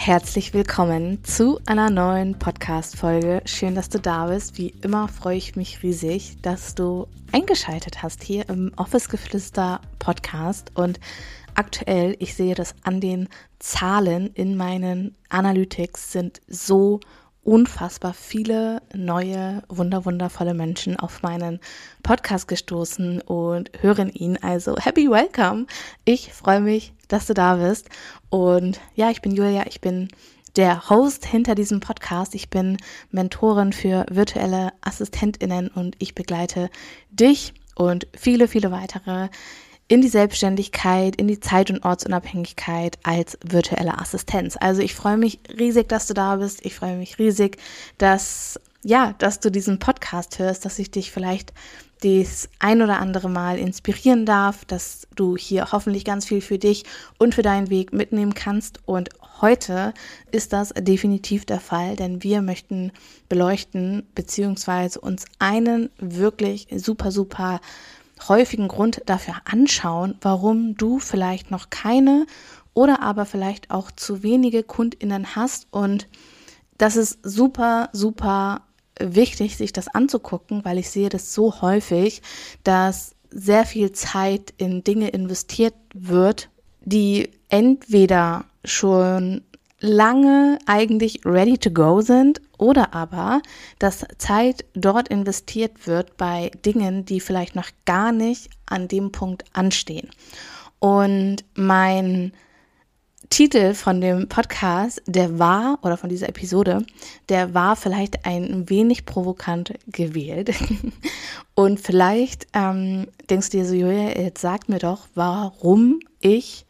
Herzlich willkommen zu einer neuen Podcast-Folge. Schön, dass du da bist. Wie immer freue ich mich riesig, dass du eingeschaltet hast hier im Office Geflüster Podcast. Und aktuell, ich sehe das an den Zahlen in meinen Analytics, sind so unfassbar viele neue, wunderwundervolle Menschen auf meinen Podcast gestoßen und hören ihn. Also happy welcome. Ich freue mich, dass du da bist. Und ja, ich bin Julia, ich bin der Host hinter diesem Podcast. Ich bin Mentorin für virtuelle Assistentinnen und ich begleite dich und viele, viele weitere in die Selbstständigkeit, in die Zeit- und Ortsunabhängigkeit als virtuelle Assistenz. Also ich freue mich riesig, dass du da bist. Ich freue mich riesig, dass ja, dass du diesen Podcast hörst, dass ich dich vielleicht das ein oder andere Mal inspirieren darf, dass du hier hoffentlich ganz viel für dich und für deinen Weg mitnehmen kannst. Und heute ist das definitiv der Fall, denn wir möchten beleuchten beziehungsweise uns einen wirklich super, super häufigen Grund dafür anschauen, warum du vielleicht noch keine oder aber vielleicht auch zu wenige Kundinnen hast. Und das ist super, super wichtig, sich das anzugucken, weil ich sehe das so häufig, dass sehr viel Zeit in Dinge investiert wird, die entweder schon lange eigentlich ready to go sind oder aber, dass Zeit dort investiert wird bei Dingen, die vielleicht noch gar nicht an dem Punkt anstehen. Und mein Titel von dem Podcast, der war, oder von dieser Episode, der war vielleicht ein wenig provokant gewählt. Und vielleicht ähm, denkst du dir so, Julia, jetzt sag mir doch, warum ich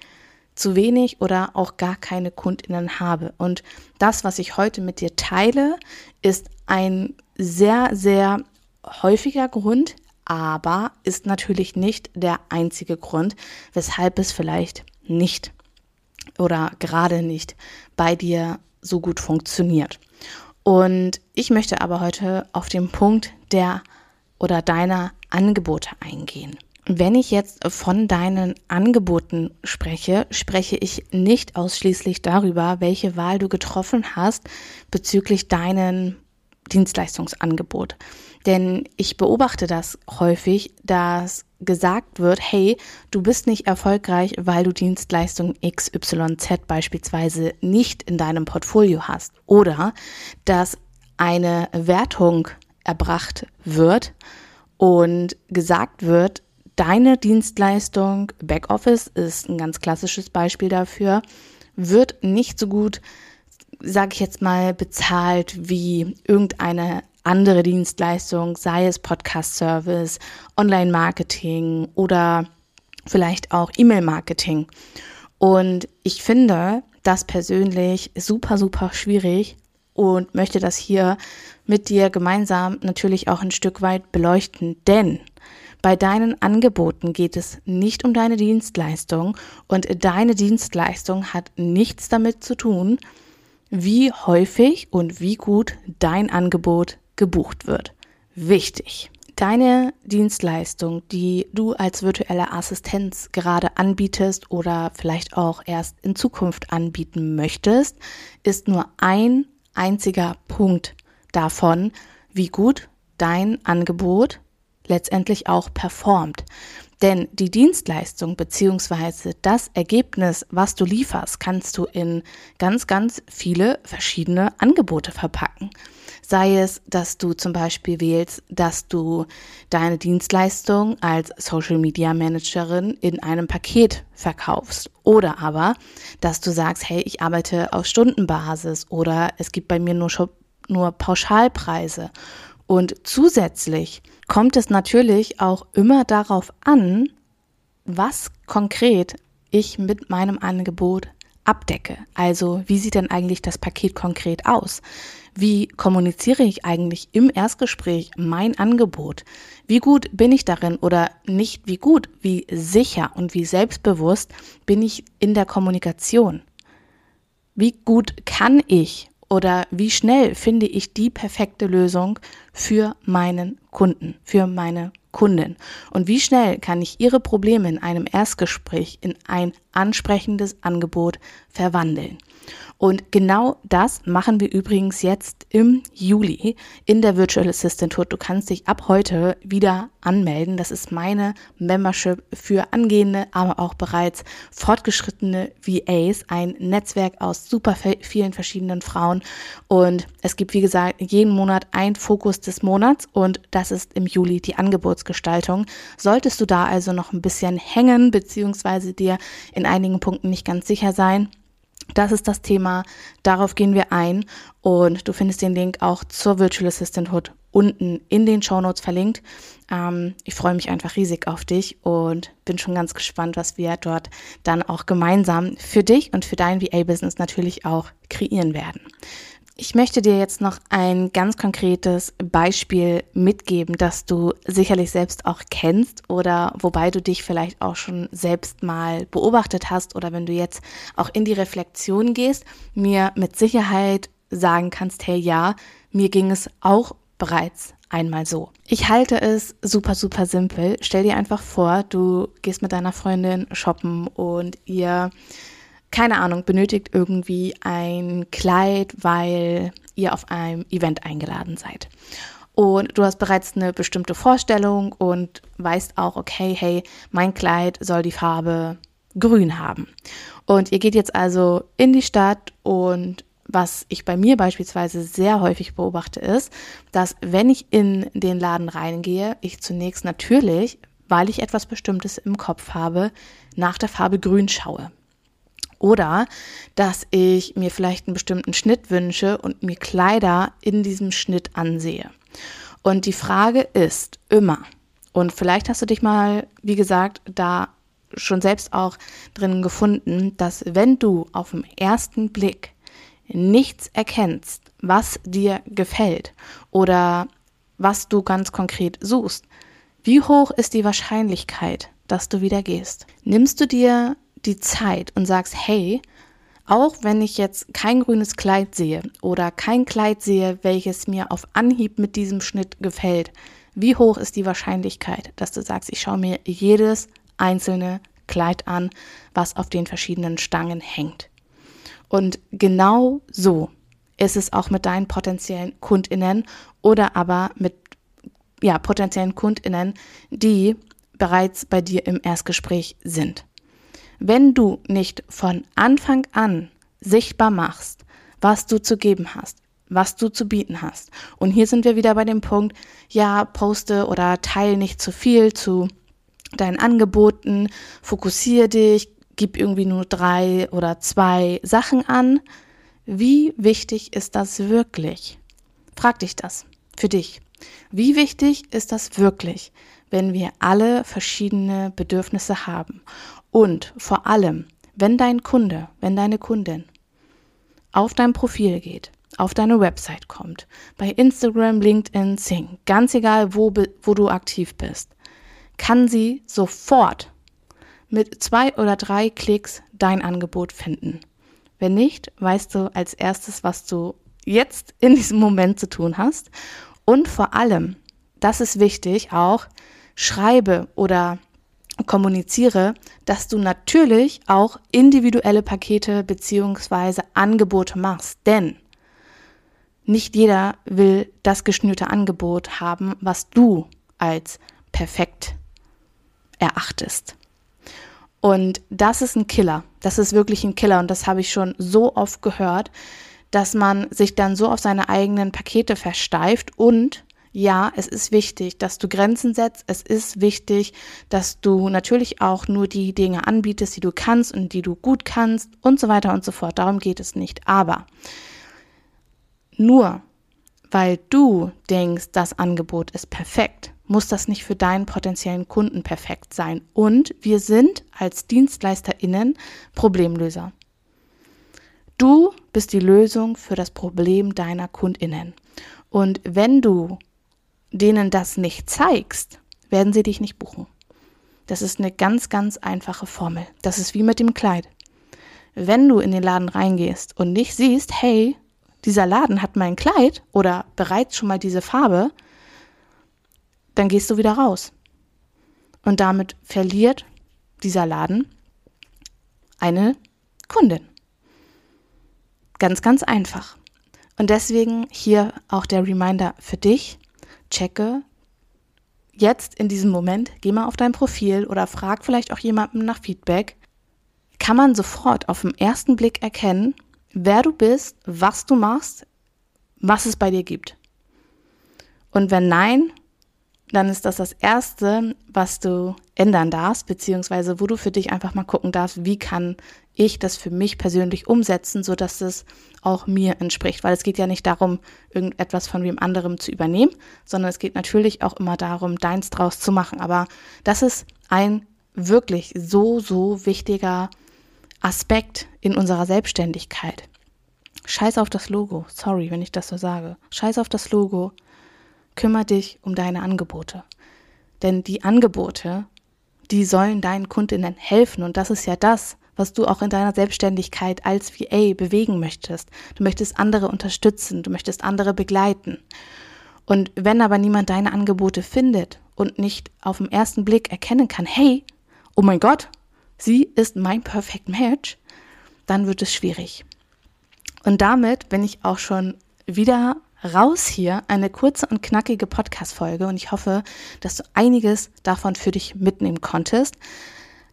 zu wenig oder auch gar keine Kundinnen habe. Und das, was ich heute mit dir teile, ist ein sehr, sehr häufiger Grund, aber ist natürlich nicht der einzige Grund, weshalb es vielleicht nicht oder gerade nicht bei dir so gut funktioniert. Und ich möchte aber heute auf den Punkt der oder deiner Angebote eingehen. Wenn ich jetzt von deinen Angeboten spreche, spreche ich nicht ausschließlich darüber, welche Wahl du getroffen hast bezüglich deinen Dienstleistungsangebot. Denn ich beobachte das häufig, dass gesagt wird, hey, du bist nicht erfolgreich, weil du Dienstleistung XYZ beispielsweise nicht in deinem Portfolio hast. Oder dass eine Wertung erbracht wird und gesagt wird, deine Dienstleistung, Backoffice ist ein ganz klassisches Beispiel dafür, wird nicht so gut, sage ich jetzt mal, bezahlt wie irgendeine andere Dienstleistung, sei es Podcast-Service, Online-Marketing oder vielleicht auch E-Mail-Marketing. Und ich finde das persönlich super, super schwierig und möchte das hier mit dir gemeinsam natürlich auch ein Stück weit beleuchten, denn bei deinen Angeboten geht es nicht um deine Dienstleistung und deine Dienstleistung hat nichts damit zu tun, wie häufig und wie gut dein Angebot gebucht wird. Wichtig. Deine Dienstleistung, die du als virtuelle Assistenz gerade anbietest oder vielleicht auch erst in Zukunft anbieten möchtest, ist nur ein einziger Punkt davon, wie gut dein Angebot letztendlich auch performt. Denn die Dienstleistung beziehungsweise das Ergebnis, was du lieferst, kannst du in ganz, ganz viele verschiedene Angebote verpacken. Sei es, dass du zum Beispiel wählst, dass du deine Dienstleistung als Social Media Managerin in einem Paket verkaufst. Oder aber, dass du sagst, hey, ich arbeite auf Stundenbasis oder es gibt bei mir nur, nur Pauschalpreise. Und zusätzlich kommt es natürlich auch immer darauf an, was konkret ich mit meinem Angebot abdecke. Also wie sieht denn eigentlich das Paket konkret aus? Wie kommuniziere ich eigentlich im Erstgespräch mein Angebot? Wie gut bin ich darin oder nicht wie gut, wie sicher und wie selbstbewusst bin ich in der Kommunikation? Wie gut kann ich oder wie schnell finde ich die perfekte Lösung für meinen Kunden, für meine Kundin? Und wie schnell kann ich ihre Probleme in einem Erstgespräch in ein ansprechendes Angebot verwandeln? Und genau das machen wir übrigens jetzt im Juli in der Virtual Assistant Tour. Du kannst dich ab heute wieder anmelden. Das ist meine Membership für angehende, aber auch bereits fortgeschrittene VAs, ein Netzwerk aus super vielen verschiedenen Frauen. Und es gibt, wie gesagt, jeden Monat ein Fokus des Monats und das ist im Juli die Angebotsgestaltung. Solltest du da also noch ein bisschen hängen, beziehungsweise dir in einigen Punkten nicht ganz sicher sein, das ist das Thema, darauf gehen wir ein und du findest den Link auch zur Virtual Assistant Hood unten in den Show Notes verlinkt. Ähm, ich freue mich einfach riesig auf dich und bin schon ganz gespannt, was wir dort dann auch gemeinsam für dich und für dein VA-Business natürlich auch kreieren werden. Ich möchte dir jetzt noch ein ganz konkretes Beispiel mitgeben, das du sicherlich selbst auch kennst oder wobei du dich vielleicht auch schon selbst mal beobachtet hast oder wenn du jetzt auch in die Reflexion gehst, mir mit Sicherheit sagen kannst, hey ja, mir ging es auch bereits einmal so. Ich halte es super, super simpel. Stell dir einfach vor, du gehst mit deiner Freundin shoppen und ihr keine Ahnung, benötigt irgendwie ein Kleid, weil ihr auf einem Event eingeladen seid. Und du hast bereits eine bestimmte Vorstellung und weißt auch, okay, hey, mein Kleid soll die Farbe grün haben. Und ihr geht jetzt also in die Stadt und was ich bei mir beispielsweise sehr häufig beobachte, ist, dass wenn ich in den Laden reingehe, ich zunächst natürlich, weil ich etwas Bestimmtes im Kopf habe, nach der Farbe grün schaue. Oder dass ich mir vielleicht einen bestimmten Schnitt wünsche und mir Kleider in diesem Schnitt ansehe. Und die Frage ist immer, und vielleicht hast du dich mal, wie gesagt, da schon selbst auch drin gefunden, dass wenn du auf den ersten Blick nichts erkennst, was dir gefällt oder was du ganz konkret suchst, wie hoch ist die Wahrscheinlichkeit, dass du wieder gehst? Nimmst du dir die Zeit und sagst, hey, auch wenn ich jetzt kein grünes Kleid sehe oder kein Kleid sehe, welches mir auf Anhieb mit diesem Schnitt gefällt, wie hoch ist die Wahrscheinlichkeit, dass du sagst, ich schaue mir jedes einzelne Kleid an, was auf den verschiedenen Stangen hängt. Und genau so ist es auch mit deinen potenziellen Kundinnen oder aber mit ja, potenziellen Kundinnen, die bereits bei dir im Erstgespräch sind. Wenn du nicht von Anfang an sichtbar machst, was du zu geben hast, was du zu bieten hast. Und hier sind wir wieder bei dem Punkt, ja, poste oder teile nicht zu viel zu deinen Angeboten, fokussiere dich, gib irgendwie nur drei oder zwei Sachen an. Wie wichtig ist das wirklich? Frag dich das für dich. Wie wichtig ist das wirklich, wenn wir alle verschiedene Bedürfnisse haben? Und vor allem, wenn dein Kunde, wenn deine Kundin auf dein Profil geht, auf deine Website kommt, bei Instagram, LinkedIn, Sing, ganz egal, wo, wo du aktiv bist, kann sie sofort mit zwei oder drei Klicks dein Angebot finden. Wenn nicht, weißt du als erstes, was du jetzt in diesem Moment zu tun hast. Und vor allem, das ist wichtig, auch schreibe oder kommuniziere, dass du natürlich auch individuelle Pakete beziehungsweise Angebote machst. Denn nicht jeder will das geschnürte Angebot haben, was du als perfekt erachtest. Und das ist ein Killer. Das ist wirklich ein Killer. Und das habe ich schon so oft gehört, dass man sich dann so auf seine eigenen Pakete versteift und ja, es ist wichtig, dass du Grenzen setzt. Es ist wichtig, dass du natürlich auch nur die Dinge anbietest, die du kannst und die du gut kannst und so weiter und so fort. Darum geht es nicht. Aber nur weil du denkst, das Angebot ist perfekt, muss das nicht für deinen potenziellen Kunden perfekt sein. Und wir sind als DienstleisterInnen Problemlöser. Du bist die Lösung für das Problem deiner Kundinnen. Und wenn du denen das nicht zeigst, werden sie dich nicht buchen. Das ist eine ganz, ganz einfache Formel. Das ist wie mit dem Kleid. Wenn du in den Laden reingehst und nicht siehst, hey, dieser Laden hat mein Kleid oder bereits schon mal diese Farbe, dann gehst du wieder raus. Und damit verliert dieser Laden eine Kundin. Ganz, ganz einfach. Und deswegen hier auch der Reminder für dich. Checke jetzt in diesem Moment, geh mal auf dein Profil oder frag vielleicht auch jemanden nach Feedback. Kann man sofort auf den ersten Blick erkennen, wer du bist, was du machst, was es bei dir gibt. Und wenn nein, dann ist das das Erste, was du ändern darfst, beziehungsweise wo du für dich einfach mal gucken darfst, wie kann ich das für mich persönlich umsetzen, so dass es auch mir entspricht. Weil es geht ja nicht darum, irgendetwas von wem anderem zu übernehmen, sondern es geht natürlich auch immer darum, deins draus zu machen. Aber das ist ein wirklich so, so wichtiger Aspekt in unserer Selbstständigkeit. Scheiß auf das Logo. Sorry, wenn ich das so sage. Scheiß auf das Logo kümmere dich um deine Angebote. Denn die Angebote, die sollen deinen Kundinnen helfen. Und das ist ja das, was du auch in deiner Selbstständigkeit als VA bewegen möchtest. Du möchtest andere unterstützen, du möchtest andere begleiten. Und wenn aber niemand deine Angebote findet und nicht auf den ersten Blick erkennen kann, hey, oh mein Gott, sie ist mein Perfect Match, dann wird es schwierig. Und damit bin ich auch schon wieder raus hier eine kurze und knackige Podcast-Folge und ich hoffe, dass du einiges davon für dich mitnehmen konntest.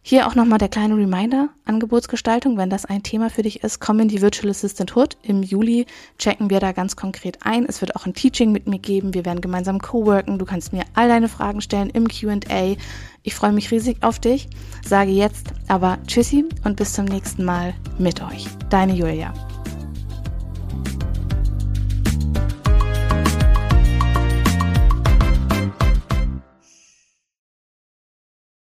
Hier auch nochmal der kleine Reminder, Angebotsgestaltung, wenn das ein Thema für dich ist, komm in die Virtual Assistant Hood. Im Juli checken wir da ganz konkret ein. Es wird auch ein Teaching mit mir geben. Wir werden gemeinsam co-worken. Du kannst mir all deine Fragen stellen im Q&A. Ich freue mich riesig auf dich. Sage jetzt aber Tschüssi und bis zum nächsten Mal mit euch. Deine Julia.